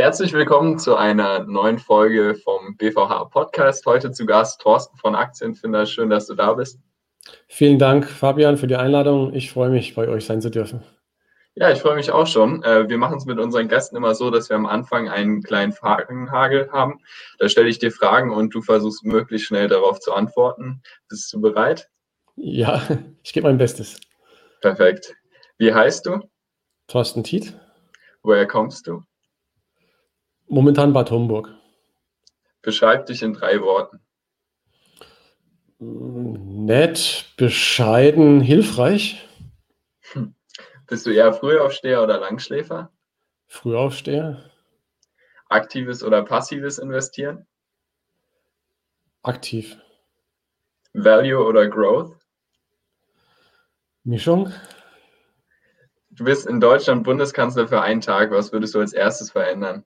Herzlich willkommen zu einer neuen Folge vom BVH Podcast. Heute zu Gast Thorsten von Aktienfinder. Schön, dass du da bist. Vielen Dank, Fabian, für die Einladung. Ich freue mich, bei euch sein zu dürfen. Ja, ich freue mich auch schon. Äh, wir machen es mit unseren Gästen immer so, dass wir am Anfang einen kleinen Fragenhagel haben. Da stelle ich dir Fragen und du versuchst möglichst schnell darauf zu antworten. Bist du bereit? Ja, ich gebe mein Bestes. Perfekt. Wie heißt du? Thorsten Tiet. Woher kommst du? Momentan Bad Homburg. Beschreib dich in drei Worten. Nett, bescheiden, hilfreich. Hm. Bist du eher Frühaufsteher oder Langschläfer? Frühaufsteher. Aktives oder passives Investieren? Aktiv. Value oder Growth? Mischung. Du bist in Deutschland Bundeskanzler für einen Tag. Was würdest du als erstes verändern?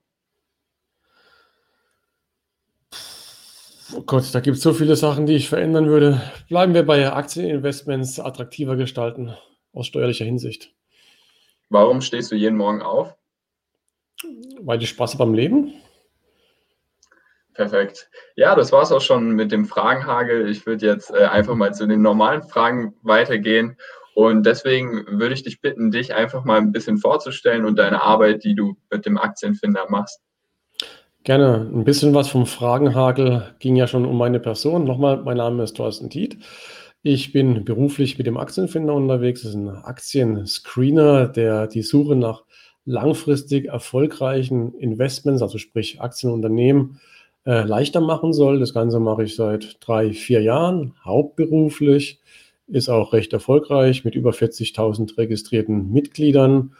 Oh Gott, da gibt es so viele Sachen, die ich verändern würde. Bleiben wir bei Aktieninvestments attraktiver gestalten, aus steuerlicher Hinsicht. Warum stehst du jeden Morgen auf? Weil ich Spaß habe am Leben. Perfekt. Ja, das war es auch schon mit dem Fragenhagel. Ich würde jetzt äh, einfach mal zu den normalen Fragen weitergehen. Und deswegen würde ich dich bitten, dich einfach mal ein bisschen vorzustellen und deine Arbeit, die du mit dem Aktienfinder machst. Gerne. Ein bisschen was vom Fragenhagel ging ja schon um meine Person. Nochmal, mein Name ist Thorsten Tiet. Ich bin beruflich mit dem Aktienfinder unterwegs. Das ist ein Aktienscreener, der die Suche nach langfristig erfolgreichen Investments, also sprich Aktienunternehmen, äh, leichter machen soll. Das Ganze mache ich seit drei, vier Jahren, hauptberuflich, ist auch recht erfolgreich mit über 40.000 registrierten Mitgliedern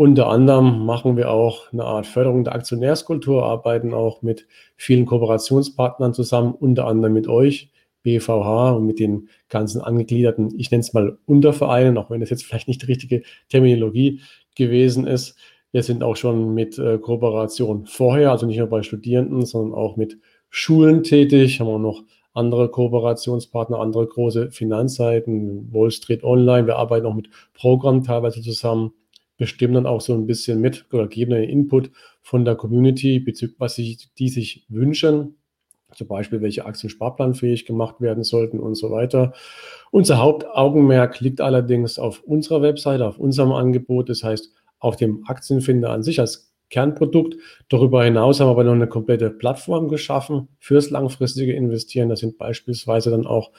unter anderem machen wir auch eine Art Förderung der Aktionärskultur, arbeiten auch mit vielen Kooperationspartnern zusammen, unter anderem mit euch, BVH und mit den ganzen angegliederten, ich nenne es mal Untervereinen, auch wenn das jetzt vielleicht nicht die richtige Terminologie gewesen ist. Wir sind auch schon mit äh, Kooperation vorher, also nicht nur bei Studierenden, sondern auch mit Schulen tätig, haben auch noch andere Kooperationspartner, andere große Finanzseiten, Wall Street Online. Wir arbeiten auch mit Programmen teilweise zusammen bestimmen dann auch so ein bisschen mit oder geben einen Input von der Community bezüglich, was sich, die sich wünschen. Zum Beispiel, welche Aktien sparplanfähig gemacht werden sollten und so weiter. Unser Hauptaugenmerk liegt allerdings auf unserer Webseite, auf unserem Angebot, das heißt auf dem Aktienfinder an sich als Kernprodukt. Darüber hinaus haben wir aber noch eine komplette Plattform geschaffen fürs langfristige Investieren. Da sind beispielsweise dann auch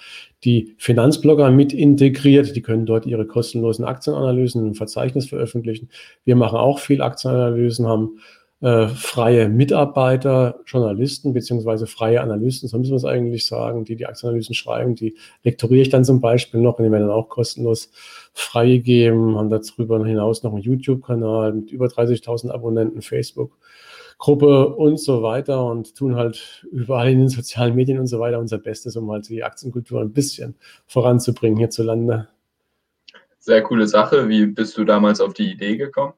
die Finanzblogger mit integriert. Die können dort ihre kostenlosen Aktienanalysen im Verzeichnis veröffentlichen. Wir machen auch viel Aktienanalysen, haben äh, freie Mitarbeiter, Journalisten beziehungsweise freie Analysten, so müssen wir es eigentlich sagen, die die Aktienanalysen schreiben, die lektoriere ich dann zum Beispiel noch die werden dann auch kostenlos freigegeben, haben darüber hinaus noch einen YouTube-Kanal mit über 30.000 Abonnenten, Facebook. Gruppe und so weiter und tun halt überall in den sozialen Medien und so weiter unser Bestes, um halt die Aktienkultur ein bisschen voranzubringen hierzulande. Sehr coole Sache. Wie bist du damals auf die Idee gekommen?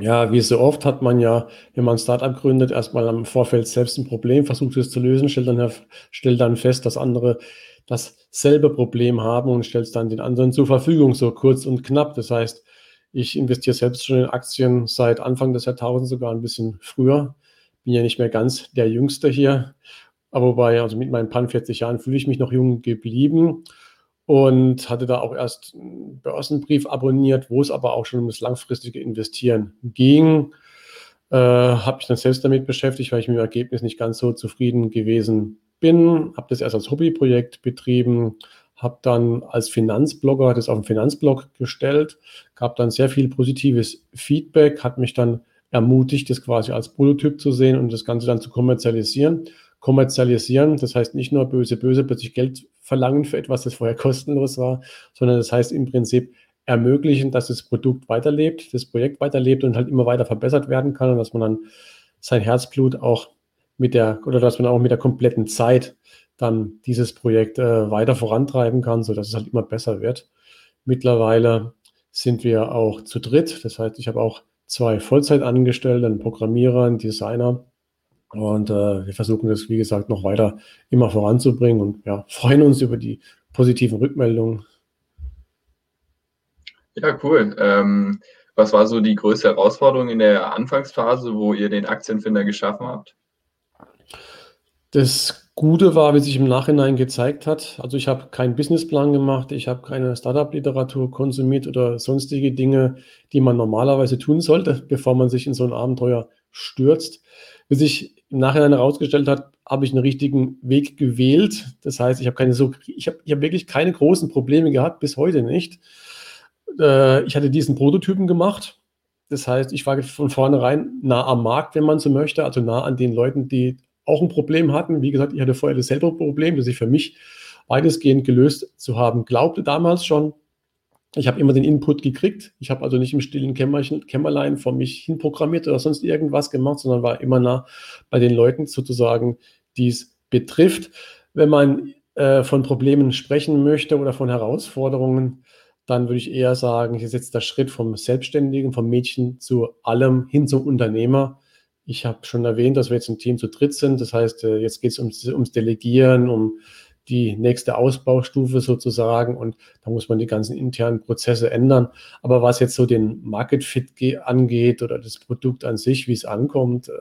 Ja, wie so oft hat man ja, wenn man ein Startup gründet, erstmal am Vorfeld selbst ein Problem, versucht es zu lösen, stellt dann, stellt dann fest, dass andere dasselbe Problem haben und stellt es dann den anderen zur Verfügung, so kurz und knapp. Das heißt, ich investiere selbst schon in Aktien seit Anfang des Jahrtausends, sogar ein bisschen früher. Bin ja nicht mehr ganz der Jüngste hier. Aber wobei, also mit meinen Pan 40 Jahren fühle ich mich noch jung geblieben und hatte da auch erst einen Börsenbrief abonniert, wo es aber auch schon um das langfristige Investieren ging. Äh, habe ich dann selbst damit beschäftigt, weil ich mit dem Ergebnis nicht ganz so zufrieden gewesen bin. Habe das erst als Hobbyprojekt betrieben, habe dann als Finanzblogger das auf den Finanzblog gestellt, gab dann sehr viel positives Feedback, hat mich dann ermutigt, das quasi als Prototyp zu sehen und das Ganze dann zu kommerzialisieren. Kommerzialisieren, das heißt nicht nur böse, böse plötzlich Geld verlangen für etwas, das vorher kostenlos war, sondern das heißt im Prinzip ermöglichen, dass das Produkt weiterlebt, das Projekt weiterlebt und halt immer weiter verbessert werden kann und dass man dann sein Herzblut auch mit der, oder dass man auch mit der kompletten Zeit dann dieses Projekt äh, weiter vorantreiben kann, sodass es halt immer besser wird. Mittlerweile sind wir auch zu dritt. Das heißt, ich habe auch zwei Vollzeitangestellte, einen Programmierer, einen Designer und äh, wir versuchen das, wie gesagt, noch weiter immer voranzubringen und ja, freuen uns über die positiven Rückmeldungen. Ja, cool. Ähm, Was war so die größte Herausforderung in der Anfangsphase, wo ihr den Aktienfinder geschaffen habt? Das Gute war, wie sich im Nachhinein gezeigt hat, also ich habe keinen Businessplan gemacht, ich habe keine Startup-Literatur konsumiert oder sonstige Dinge, die man normalerweise tun sollte, bevor man sich in so ein Abenteuer stürzt. Wie sich im Nachhinein herausgestellt hat, habe ich einen richtigen Weg gewählt. Das heißt, ich habe keine so, ich habe, ich habe wirklich keine großen Probleme gehabt, bis heute nicht. Äh, ich hatte diesen Prototypen gemacht. Das heißt, ich war von vornherein nah am Markt, wenn man so möchte, also nah an den Leuten, die auch ein Problem hatten. Wie gesagt, ich hatte vorher dasselbe Problem, das ich für mich weitestgehend gelöst zu haben glaubte damals schon. Ich habe immer den Input gekriegt. Ich habe also nicht im stillen Kämmerchen, Kämmerlein vor mich hin programmiert oder sonst irgendwas gemacht, sondern war immer nah bei den Leuten sozusagen, die es betrifft. Wenn man äh, von Problemen sprechen möchte oder von Herausforderungen, dann würde ich eher sagen, hier ist jetzt der Schritt vom Selbstständigen, vom Mädchen zu allem hin zum Unternehmer. Ich habe schon erwähnt, dass wir jetzt ein Team zu dritt sind. Das heißt, äh, jetzt geht es ums, ums Delegieren, um die nächste Ausbaustufe sozusagen und da muss man die ganzen internen Prozesse ändern. Aber was jetzt so den Market Fit angeht oder das Produkt an sich, wie es ankommt, äh,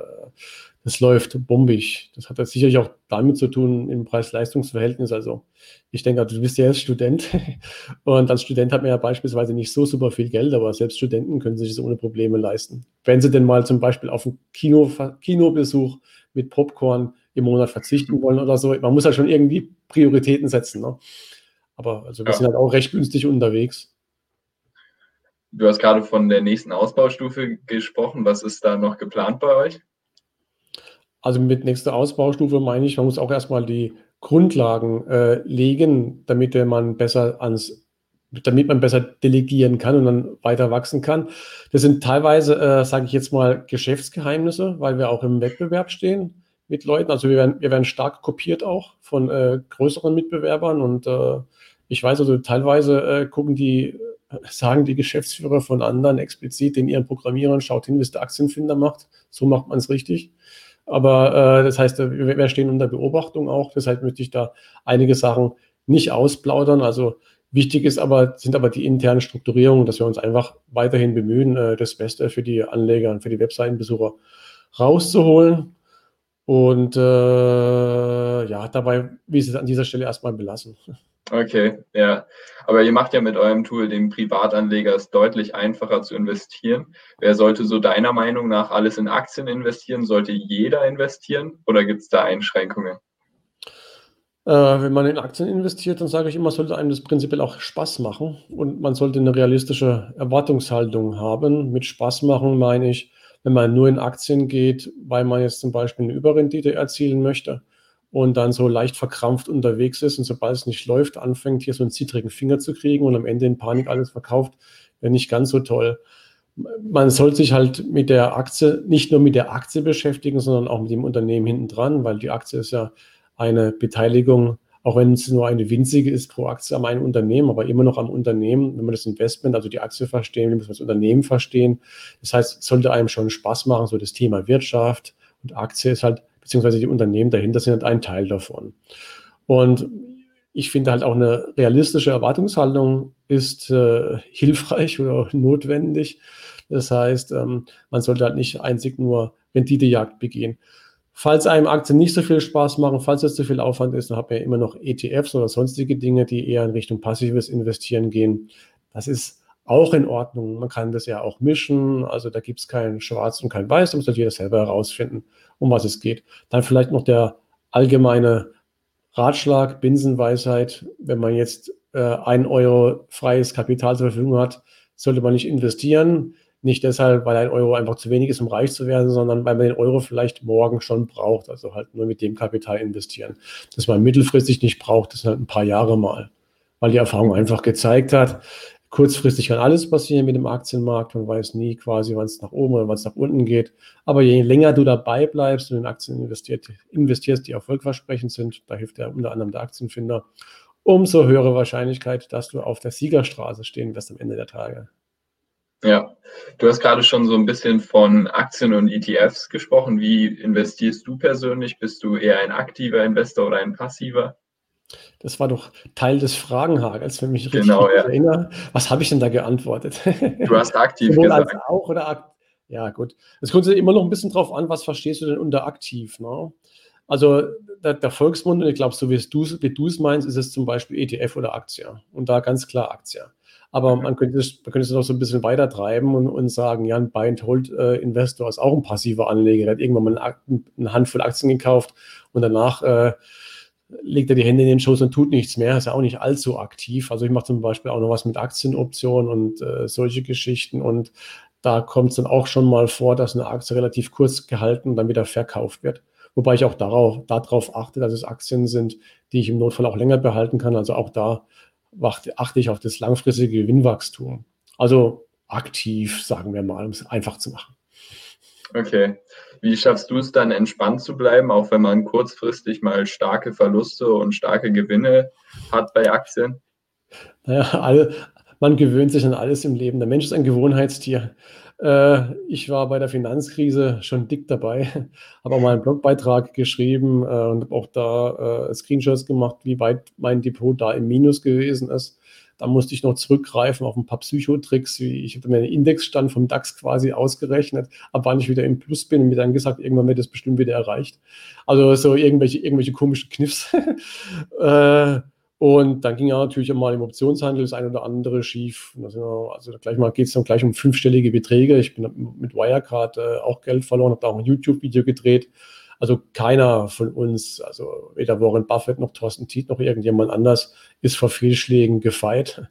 das läuft bombig. Das hat sicherlich auch damit zu tun im Preis-Leistungs-Verhältnis. Also ich denke, du bist ja jetzt Student und als Student hat man ja beispielsweise nicht so super viel Geld, aber selbst Studenten können sich das ohne Probleme leisten. Wenn sie denn mal zum Beispiel auf einen Kino, Kinobesuch mit Popcorn im Monat verzichten wollen oder so, man muss halt schon irgendwie Prioritäten setzen. Ne? Aber also wir ja. sind halt auch recht günstig unterwegs. Du hast gerade von der nächsten Ausbaustufe gesprochen. Was ist da noch geplant bei euch? Also mit nächster Ausbaustufe meine ich, man muss auch erstmal die Grundlagen äh, legen, damit man besser ans, damit man besser delegieren kann und dann weiter wachsen kann. Das sind teilweise, äh, sage ich jetzt mal, Geschäftsgeheimnisse, weil wir auch im Wettbewerb stehen mit Leuten. Also wir werden, wir werden stark kopiert auch von äh, größeren Mitbewerbern und äh, ich weiß also teilweise äh, gucken die, sagen die Geschäftsführer von anderen explizit den ihren Programmierern, schaut hin, es der Aktienfinder macht. So macht man es richtig. Aber äh, das heißt, wir, wir stehen unter Beobachtung auch. Deshalb möchte ich da einige Sachen nicht ausplaudern. Also wichtig ist aber, sind aber die internen Strukturierungen, dass wir uns einfach weiterhin bemühen, äh, das Beste für die Anleger und für die Webseitenbesucher rauszuholen. Und äh, ja, dabei, wie es an dieser Stelle erstmal belassen. Okay, ja. Aber ihr macht ja mit eurem Tool dem Privatanleger es deutlich einfacher zu investieren. Wer sollte so deiner Meinung nach alles in Aktien investieren? Sollte jeder investieren oder gibt es da Einschränkungen? Äh, wenn man in Aktien investiert, dann sage ich immer, sollte einem das prinzipiell auch Spaß machen und man sollte eine realistische Erwartungshaltung haben. Mit Spaß machen meine ich, wenn man nur in Aktien geht, weil man jetzt zum Beispiel eine Überrendite erzielen möchte und dann so leicht verkrampft unterwegs ist und sobald es nicht läuft, anfängt hier so einen zittrigen Finger zu kriegen und am Ende in Panik alles verkauft, wäre nicht ganz so toll. Man sollte sich halt mit der Aktie, nicht nur mit der Aktie beschäftigen, sondern auch mit dem Unternehmen hinten dran, weil die Aktie ist ja eine Beteiligung, auch wenn es nur eine winzige ist pro Aktie am einen Unternehmen, aber immer noch am Unternehmen, wenn man das Investment, also die Aktie verstehen, muss man das Unternehmen verstehen. Das heißt, es sollte einem schon Spaß machen, so das Thema Wirtschaft und Aktie ist halt beziehungsweise die Unternehmen dahinter sind halt ein Teil davon. Und ich finde halt auch eine realistische Erwartungshaltung ist äh, hilfreich oder notwendig. Das heißt, ähm, man sollte halt nicht einzig nur Renditejagd begehen. Falls einem Aktien nicht so viel Spaß machen, falls es zu viel Aufwand ist, dann man ja immer noch ETFs oder sonstige Dinge, die eher in Richtung passives Investieren gehen. Das ist auch in Ordnung. Man kann das ja auch mischen. Also da gibt es kein Schwarz und kein Weiß. Da muss halt jeder selber herausfinden, um was es geht. Dann vielleicht noch der allgemeine Ratschlag, Binsenweisheit. Wenn man jetzt äh, ein Euro freies Kapital zur Verfügung hat, sollte man nicht investieren. Nicht deshalb, weil ein Euro einfach zu wenig ist, um reich zu werden, sondern weil man den Euro vielleicht morgen schon braucht. Also halt nur mit dem Kapital investieren. Dass man mittelfristig nicht braucht, das sind halt ein paar Jahre mal. Weil die Erfahrung einfach gezeigt hat, Kurzfristig kann alles passieren mit dem Aktienmarkt. Man weiß nie quasi, wann es nach oben oder wann es nach unten geht. Aber je länger du dabei bleibst und in Aktien investiert, investierst, die erfolgversprechend sind, da hilft ja unter anderem der Aktienfinder, umso höhere Wahrscheinlichkeit, dass du auf der Siegerstraße stehen wirst am Ende der Tage. Ja, du hast gerade schon so ein bisschen von Aktien und ETFs gesprochen. Wie investierst du persönlich? Bist du eher ein aktiver Investor oder ein passiver? Das war doch Teil des Fragenhagels, wenn mich Genau, richtig ja. erinnere. Was habe ich denn da geantwortet? Du hast aktiv gesagt. auch oder ak ja gut. Es kommt immer noch ein bisschen drauf an, was verstehst du denn unter aktiv, ne? Also, der der Volksmund und ich glaube, so wie wie du's meinst, ist es zum Beispiel ETF oder Aktie und da ganz klar Aktie. Aber man könnte es man könnte es noch so ein bisschen weiter treiben und und sagen, ja, 'n Buy and Hold, äh, Investor ist auch ein passiver Anleger. Der hat irgendwann mal 'ne Ak 'ne Handvoll Aktien gekauft und danach, äh, legt er die Hände in den Schoß und tut nichts mehr. Ist ja auch nicht allzu aktiv. Also, ich mache zum Beispiel auch noch was mit Aktienoptionen und, äh, solche Geschichten und da kommt es dann auch schon mal vor, dass eine Aktie relativ kurz gehalten und dann wieder verkauft wird. Wobei ich auch darauf darauf achte, dass es Aktien sind, die ich im Notfall auch länger behalten kann. Also, auch da achte ich auf das langfristige Gewinnwachstum. Also, aktiv, sagen wir mal, um es einfach zu machen. Okay. Wie schaffst du es dann entspannt zu bleiben, auch wenn man kurzfristig mal starke Verluste und starke Gewinne hat bei Aktien? Na ja, alle man gewöhnt sich an alles im Leben. Der Mensch ist ein Gewohnheitstier. Äh, ich war bei der Finanzkrise schon dick dabei, habe auch mal einen Blogbeitrag geschrieben, äh, und habe auch da, äh, Screenshots gemacht, wie weit mein Depot da im Minus gewesen ist. Da musste ich noch zurückgreifen auf ein paar Psychotricks, wie ich hatte mir 'n Indexstand vom DAX quasi ausgerechnet, ab wann ich wieder im Plus bin und mir dann gesagt: „Irgendwann wird das bestimmt wieder erreicht.“ Also, so irgendwelche irgendwelche komischen Kniffs. Und dann ging ja natürlich auch mal im Optionshandel das eine oder andere schief. Also gleich mal geht's dann gleich um fünfstellige Beträge. Ich bin mit Wirecard, äh, auch Geld verloren, habe da auch 'n YouTube-Video gedreht. Also, keiner von uns, also weder Warren Buffett noch Thorsten Tietz noch irgendjemand anders ist vor Fehlschlägen gefeit.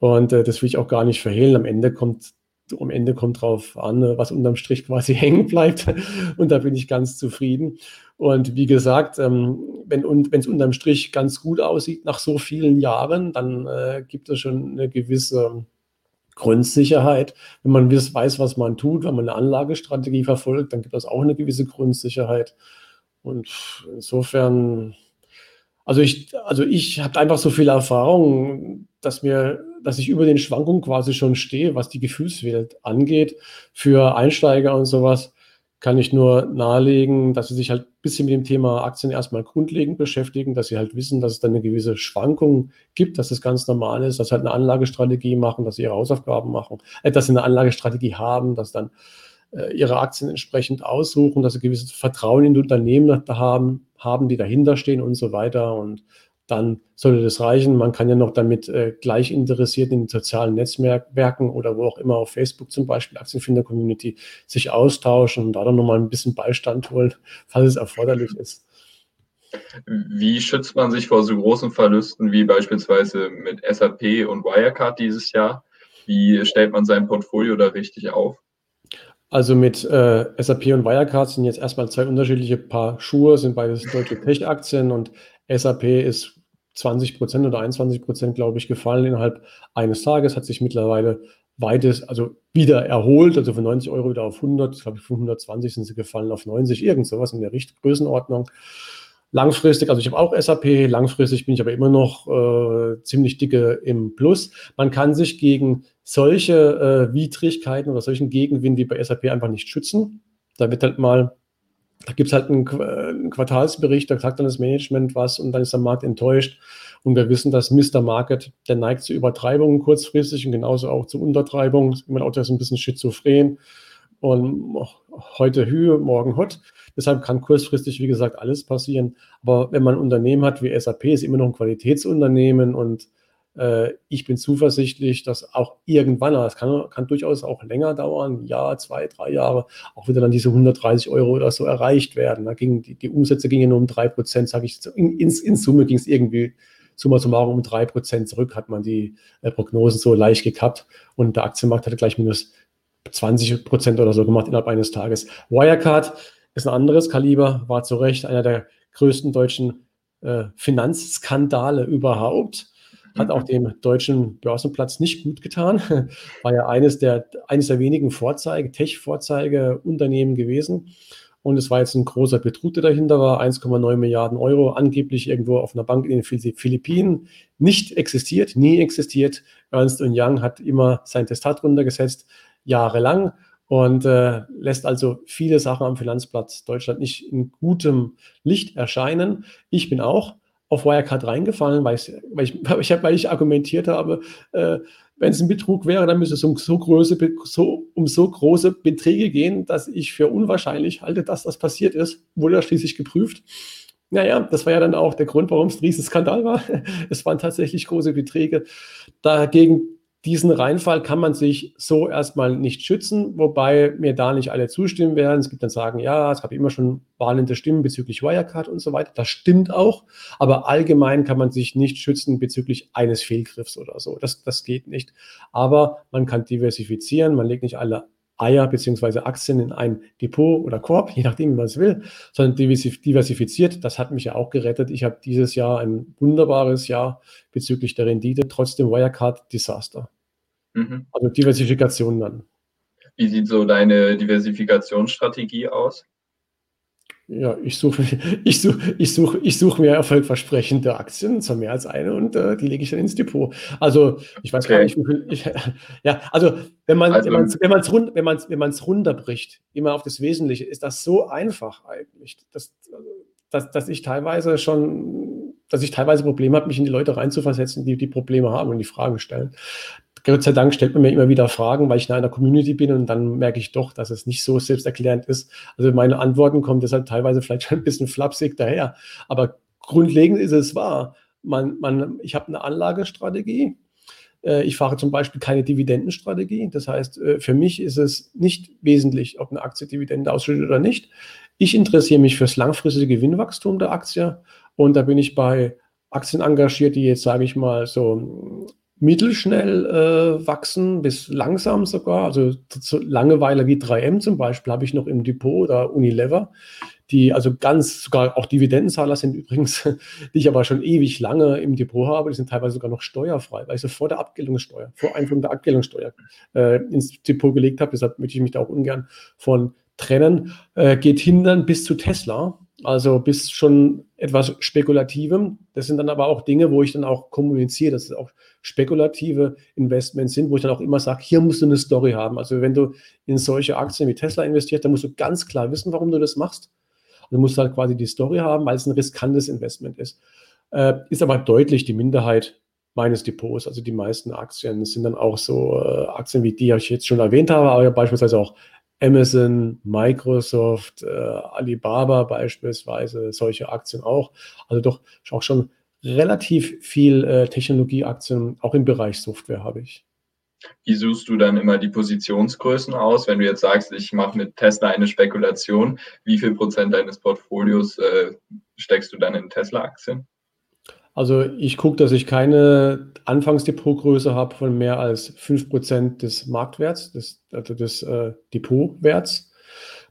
Und, äh, das will ich auch gar nicht verhehlen. Am Ende kommt am Ende kommt drauf an, ne, was unterm Strich quasi hängen bleibt. Und da bin ich ganz zufrieden. Und wie gesagt, ähm, wenn wenn's unterm Strich ganz gut aussieht nach so vielen Jahren, dann, äh, gibt es schon eine gewisse Grundsicherheit. Wenn man weiß, was man tut, wenn man eine Anlagestrategie verfolgt, dann gibt das auch eine gewisse Grundsicherheit. Und insofern also ich also ich habe einfach so viel Erfahrung, dass mir dass ich über den Schwankungen quasi schon stehe, was die Gefühlswelt angeht. Für Einsteiger und sowas kann ich nur nahelegen, dass sie sich halt ein bisschen mit dem Thema Aktien erstmal grundlegend beschäftigen, dass sie halt wissen, dass es da eine gewisse Schwankung gibt, dass das ganz normal ist, dass sie halt eine Anlagestrategie machen, dass sie ihre Hausaufgaben machen, äh, dass sie eine Anlagestrategie haben, dass dann, äh, ihre Aktien entsprechend aussuchen, dass sie gewisses Vertrauen in die Unternehmen haben haben, die dahinterstehen und so weiter. Und dann sollte das reichen. Man kann ja noch damit äh, Gleichinteressierten in den sozialen Netzwerken oder wo auch immer auf Facebook zum Beispiel, Aktienfinder-Community, sich austauschen und da dann nochmal ein bisschen Beistand holen, falls es erforderlich ist. Wie schützt man sich vor so großen Verlusten wie beispielsweise mit SAP und Wirecard dieses Jahr? Wie stellt man sein Portfolio da richtig auf? Also mit äh, SAP und Wirecard sind jetzt erstmal zwei unterschiedliche Paar Schuhe, sind beides deutsche Tech-Aktien und SAP ist 20% oder 21% glaube ich, gefallen innerhalb eines Tages, hat sich mittlerweile weites, also wieder erholt, also von 90 Euro wieder auf 100, glaube ich, von 120 sind sie gefallen auf 90, irgend sowas in der Richt Größenordnung. Langfristig, also ich habe auch SAP, langfristig bin ich aber immer noch äh, ziemlich dicke im Plus. Man kann sich gegen solche äh, Widrigkeiten oder solchen Gegenwind wie bei SAP einfach nicht schützen. Da wird halt mal da gibt es halt einen, einen, Quartalsbericht, da sagt dann das Management was und dann ist der Markt enttäuscht. Und wir wissen, dass Mr. Market, der neigt zu Übertreibungen kurzfristig und genauso auch zu Untertreibungen. Man auch das ein bisschen schizophren und heute Höhe, morgen Hot. Deshalb kann kurzfristig, wie gesagt, alles passieren. Aber wenn man ein Unternehmen hat wie SAP, ist immer noch ein Qualitätsunternehmen und äh, ich bin zuversichtlich, dass auch irgendwann, es kann, kann, durchaus auch länger dauern, ein Jahr, zwei, drei Jahre, auch wieder dann diese 130 Euro oder so erreicht werden. Da ging, die, die Umsätze gingen nur um drei Prozent, sage ich, in, in, in Summe ging es irgendwie summa summarum um drei Prozent zurück, hat man die äh, Prognosen so leicht gekappt und der Aktienmarkt hatte gleich minus 20 Prozent oder so gemacht innerhalb eines Tages. Wirecard ist ein anderes Kaliber, war zu Recht einer der größten deutschen äh, Finanzskandale überhaupt hat auch dem deutschen Börsenplatz nicht gut getan. War ja eines der, eines der wenigen Vorzeige, Tech-Vorzeigeunternehmen gewesen. Und es war jetzt ein großer Betrug, der dahinter war, 1,9 Milliarden Euro, angeblich irgendwo auf einer Bank in den Philippinen, nicht existiert, nie existiert. Ernst Young hat immer sein Testat runtergesetzt, jahrelang, und äh, lässt also viele Sachen am Finanzplatz Deutschland nicht in gutem Licht erscheinen. Ich bin auch auf Wirecard reingefallen, weil ich, weil ich, weil ich, weil ich argumentiert habe, äh, wenn es ein Betrug wäre, dann müsste es um so, große, so, um so große Beträge gehen, dass ich für unwahrscheinlich halte, dass das passiert ist. Wurde schließlich geprüft. Naja, das war ja dann auch der Grund, warum es ein Riesenskandal war. Es waren tatsächlich große Beträge. Dagegen diesen Reinfall kann man sich so erstmal nicht schützen, wobei mir da nicht alle zustimmen werden. Es gibt dann sagen, ja, es gab immer schon warnende Stimmen bezüglich Wirecard und so weiter. Das stimmt auch, aber allgemein kann man sich nicht schützen bezüglich eines Fehlgriffs oder so. Das, das geht nicht. Aber man kann diversifizieren, man legt nicht alle Eier bzw. Aktien in ein Depot oder Korb, je nachdem, wie man es will, sondern diversifiziert. Das hat mich ja auch gerettet. Ich habe dieses Jahr ein wunderbares Jahr bezüglich der Rendite, trotzdem Wirecard-Desaster. Mhm. Also Diversifikation dann. Wie sieht so deine Diversifikationsstrategie aus? Ja, ich suche ich such, ich such, ich such mir erfolgversprechende Aktien, zwar mehr als eine, und äh, die lege ich dann ins Depot. Also, ich weiß okay. gar nicht, wie viel. Ich, ja, also, wenn man es also, wenn man's wenn man's, wenn man's runterbricht, immer auf das Wesentliche, ist das so einfach eigentlich, dass, dass, dass ich teilweise schon, dass ich teilweise Probleme habe, mich in die Leute reinzuversetzen, die die Probleme haben und die Fragen stellen. Gott sei Dank stellt man mir immer wieder Fragen, weil ich in einer Community bin und dann merke ich doch, dass es nicht so selbsterklärend ist. Also meine Antworten kommen deshalb teilweise vielleicht schon ein bisschen flapsig daher. Aber grundlegend ist es wahr. Man, man, ich habe eine Anlagestrategie. Äh, ich fahre zum Beispiel keine Dividendenstrategie. Das heißt, äh, für mich ist es nicht wesentlich, ob eine Aktie Dividende ausschüttet oder nicht. Ich interessiere mich fürs langfristige Gewinnwachstum der Aktie und da bin ich bei Aktien engagiert, die jetzt, sage ich mal, so mittelschnell äh, wachsen, bis langsam sogar. Also so Langeweile wie 3M zum Beispiel habe ich noch im Depot oder Unilever, die also ganz, sogar auch Dividendenzahler sind übrigens, die ich aber schon ewig lange im Depot habe. Die sind teilweise sogar noch steuerfrei, weil ich sie vor der Abgeltungssteuer, vor Einführung der Abgeltungssteuer äh, ins Depot gelegt habe. Deshalb möchte ich mich da auch ungern von trennen. Äh, geht hindern bis zu Tesla. Also bis schon etwas Spekulativem. Das sind dann aber auch Dinge, wo ich dann auch kommuniziere, dass es auch spekulative Investments sind, wo ich dann auch immer sage, hier musst du eine Story haben. Also wenn du in solche Aktien wie Tesla investierst, dann musst du ganz klar wissen, warum du das machst. Du musst halt quasi die Story haben, weil es ein riskantes Investment ist. Äh, ist aber deutlich die Minderheit meines Depots. Also die meisten Aktien sind dann auch so äh, Aktien wie die, die ich jetzt schon erwähnt habe, aber beispielsweise auch Amazon, Microsoft, äh, Alibaba beispielsweise, solche Aktien auch. Also doch auch schon relativ viel äh, Technologieaktien, auch im Bereich Software habe ich. Wie suchst du dann immer die Positionsgrößen aus? Wenn du jetzt sagst, ich mache mit Tesla eine Spekulation, wie viel Prozent deines Portfolios äh, steckst du dann in Tesla-Aktien? Also ich gucke, dass ich keine Anfangsdepotgröße habe von mehr als 5% des Marktwerts, des, also des äh, Depotwerts.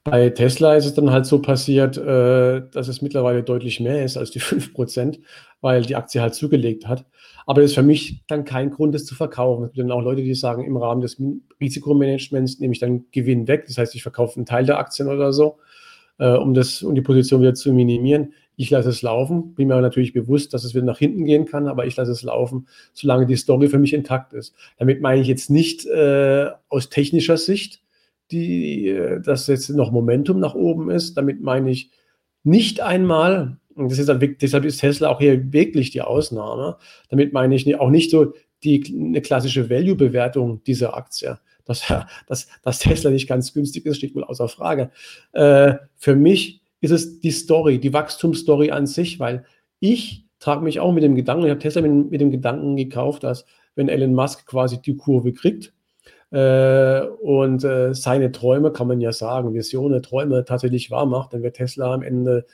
Bei Tesla ist es dann halt so passiert, äh, dass es mittlerweile deutlich mehr ist als die 5%, weil die Aktie halt zugelegt hat. Aber das ist für mich dann kein Grund, das zu verkaufen. Es gibt dann auch Leute, die sagen, im Rahmen des Risikomanagements nehme ich dann Gewinn weg. Das heißt, ich verkaufe einen Teil der Aktien oder so, äh, um, das, um die Position wieder zu minimieren. Ich lasse es laufen, bin mir natürlich bewusst, dass es wieder nach hinten gehen kann, aber ich lasse es laufen, solange die Story für mich intakt ist. Damit meine ich jetzt nicht äh, aus technischer Sicht, die, äh, dass jetzt noch Momentum nach oben ist. Damit meine ich nicht einmal, und das ist dann, deshalb ist Tesla auch hier wirklich die Ausnahme. Damit meine ich auch nicht so die, eine klassische Value-Bewertung dieser Aktie. Dass, dass, dass Tesla nicht ganz günstig ist, steht wohl außer Frage. Äh, für mich ist es die Story, die Wachstumsstory an sich, weil ich trage mich auch mit dem Gedanken, ich habe Tesla mit, mit, dem Gedanken gekauft, dass wenn Elon Musk quasi die Kurve kriegt äh, und äh, seine Träume, kann man ja sagen, Visionen, Träume tatsächlich wahr macht, dann wird Tesla am Ende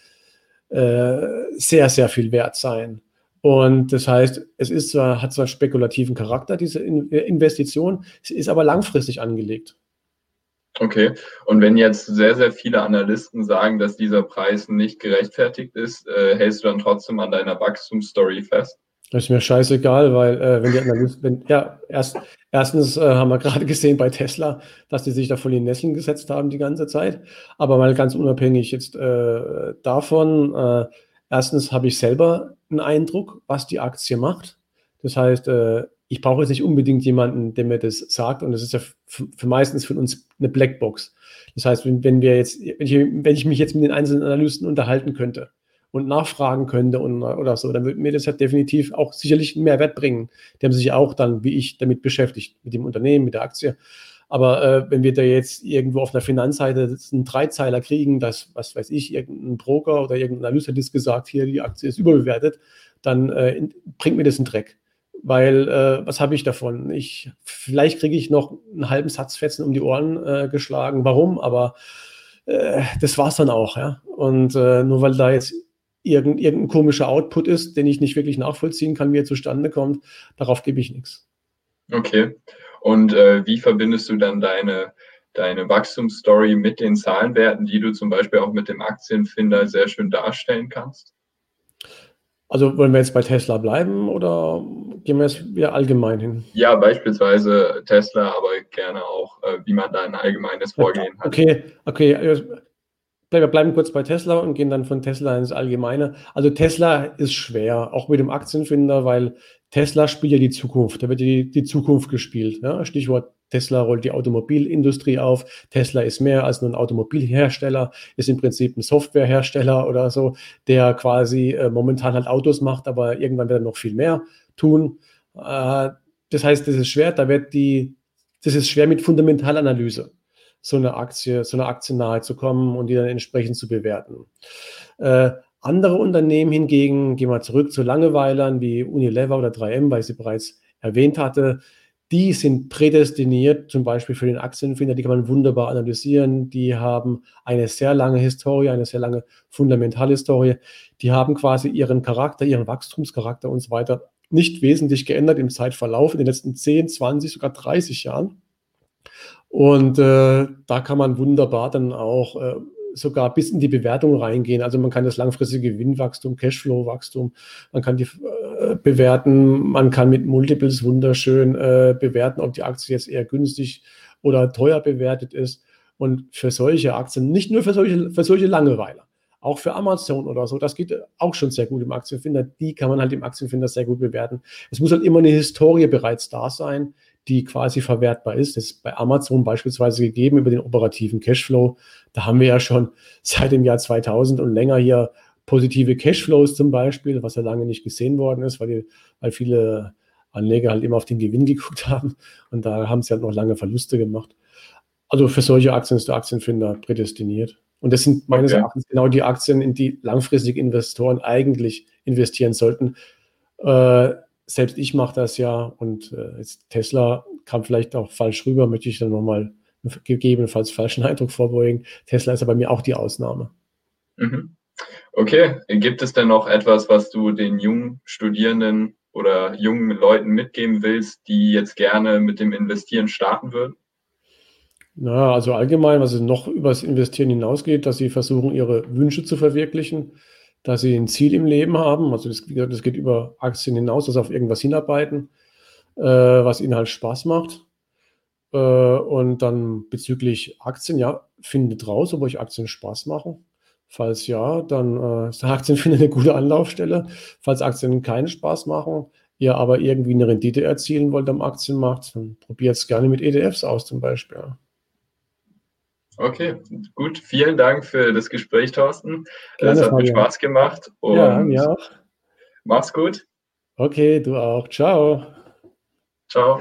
äh, sehr, sehr viel wert sein. Und das heißt, es ist zwar, hat zwar spekulativen Charakter, diese Investition, es ist aber langfristig angelegt. Okay, und wenn jetzt sehr, sehr viele Analysten sagen, dass dieser Preis nicht gerechtfertigt ist, äh, hältst du dann trotzdem an deiner Wachstumsstory fest? Das ist mir scheißegal, weil äh, wenn die Analysten, wenn, ja, erst, erstens äh, haben wir gerade gesehen bei Tesla, dass die sich da voll in Nesseln gesetzt haben die ganze Zeit. Aber mal ganz unabhängig jetzt äh, davon, äh, erstens habe ich selber einen Eindruck, was die Aktie macht. Das heißt, äh, ich brauche jetzt nicht unbedingt jemanden, der mir das sagt. Und das ist ja für meistens für uns eine Blackbox. Das heißt, wenn, wenn wir jetzt, wenn ich, wenn ich mich jetzt mit den einzelnen Analysten unterhalten könnte und nachfragen könnte und, oder so, dann würde mir das ja definitiv auch sicherlich einen Mehrwert bringen. Die haben sich auch dann, wie ich, damit beschäftigt, mit dem Unternehmen, mit der Aktie. Aber äh, wenn wir da jetzt irgendwo auf der Finanzseite einen Dreizeiler kriegen, dass, was weiß ich, irgendein Broker oder irgendein Analyst hat das gesagt, hier die Aktie ist überbewertet, dann äh, bringt mir das einen Dreck. Weil äh, was habe ich davon? Ich, vielleicht kriege ich noch einen halben Satz Fetzen um die Ohren äh, geschlagen. Warum? Aber äh, das war es dann auch. Ja? Und äh, nur weil da jetzt irgendein, irgendein komischer Output ist, den ich nicht wirklich nachvollziehen kann, wie er zustande kommt, darauf gebe ich nichts. Okay. Und äh, wie verbindest du dann deine, deine Wachstumsstory mit den Zahlenwerten, die du zum Beispiel auch mit dem Aktienfinder sehr schön darstellen kannst? Also wollen wir jetzt bei Tesla bleiben oder gehen wir jetzt wieder allgemein hin? Ja, beispielsweise Tesla, aber gerne auch, äh, wie man da ein allgemeines Vorgehen hat. Okay, okay. Wir bleiben kurz bei Tesla und gehen dann von Tesla ins Allgemeine. Also Tesla ist schwer, auch mit dem Aktienfinder, weil Tesla spielt ja die Zukunft. Da wird die, die Zukunft gespielt. Ja? Stichwort Tesla rollt die Automobilindustrie auf. Tesla ist mehr als nur ein Automobilhersteller, ist im Prinzip ein Softwarehersteller oder so, der quasi äh, momentan halt Autos macht, aber irgendwann wird er noch viel mehr tun. Äh, das heißt, das ist schwer, da wird die, das ist schwer mit Fundamentalanalyse, so eine Aktie, so eine Aktie nahe zu kommen und die dann entsprechend zu bewerten. Äh, andere Unternehmen hingegen, gehen wir zurück zu Langeweilern wie Unilever oder 3M, weil ich sie bereits erwähnt hatte, die sind prädestiniert, zum Beispiel für den Aktienfinder, die kann man wunderbar analysieren. Die haben eine sehr lange Historie, eine sehr lange Fundamentalhistorie. Die haben quasi ihren Charakter, ihren Wachstumscharakter und so weiter nicht wesentlich geändert im Zeitverlauf in den letzten 10, 20, sogar 30 Jahren. Und äh, da kann man wunderbar dann auch äh, sogar bis in die Bewertung reingehen. Also man kann das langfristige Gewinnwachstum, Cashflow-Wachstum, man kann die äh, bewerten, man kann mit Multiples wunderschön äh, bewerten, ob die Aktie jetzt eher günstig oder teuer bewertet ist. Und für solche Aktien, nicht nur für solche, für solche Langeweiler, auch für Amazon oder so, das geht auch schon sehr gut im Aktienfinder. Die kann man halt im Aktienfinder sehr gut bewerten. Es muss halt immer eine Historie bereits da sein, die quasi verwertbar ist. Das ist bei Amazon beispielsweise gegeben über den operativen Cashflow. Da haben wir ja schon seit dem Jahr 2000 und länger hier positive Cashflows zum Beispiel, was ja lange nicht gesehen worden ist, weil, die, weil viele Anleger halt immer auf den Gewinn geguckt haben und da haben sie halt noch lange Verluste gemacht. Also für solche Aktien ist der Aktienfinder prädestiniert. Und das sind meines okay. Erachtens genau die Aktien, in die langfristig Investoren eigentlich investieren sollten. Äh, selbst ich mache das ja und äh, jetzt Tesla kam vielleicht auch falsch rüber, möchte ich dann nochmal gegebenenfalls falschen Eindruck vorbeugen. Tesla ist ja bei mir auch die Ausnahme. Mhm. Okay, gibt es denn noch etwas, was du den jungen Studierenden oder jungen Leuten mitgeben willst, die jetzt gerne mit dem Investieren starten würden? Na, also allgemein, was es noch über das Investieren hinausgeht, dass sie versuchen, ihre Wünsche zu verwirklichen dass sie ein Ziel im Leben haben. Also das, das geht über Aktien hinaus, dass sie auf irgendwas hinarbeiten, äh, was ihnen halt Spaß macht. Äh, und dann bezüglich Aktien, ja, findet raus, ob euch Aktien Spaß machen. Falls ja, dann äh, ist Aktienfinder eine gute Anlaufstelle. Falls Aktien keinen Spaß machen, ihr aber irgendwie eine Rendite erzielen wollt am Aktienmarkt, dann probiert es gerne mit ETFs aus zum Beispiel. Okay, gut. Vielen Dank für das Gespräch, Thorsten. Gerne, es hat mir Spaß gemacht. Ja, mir auch. Mach's gut. Okay, du auch. Ciao. Ciao.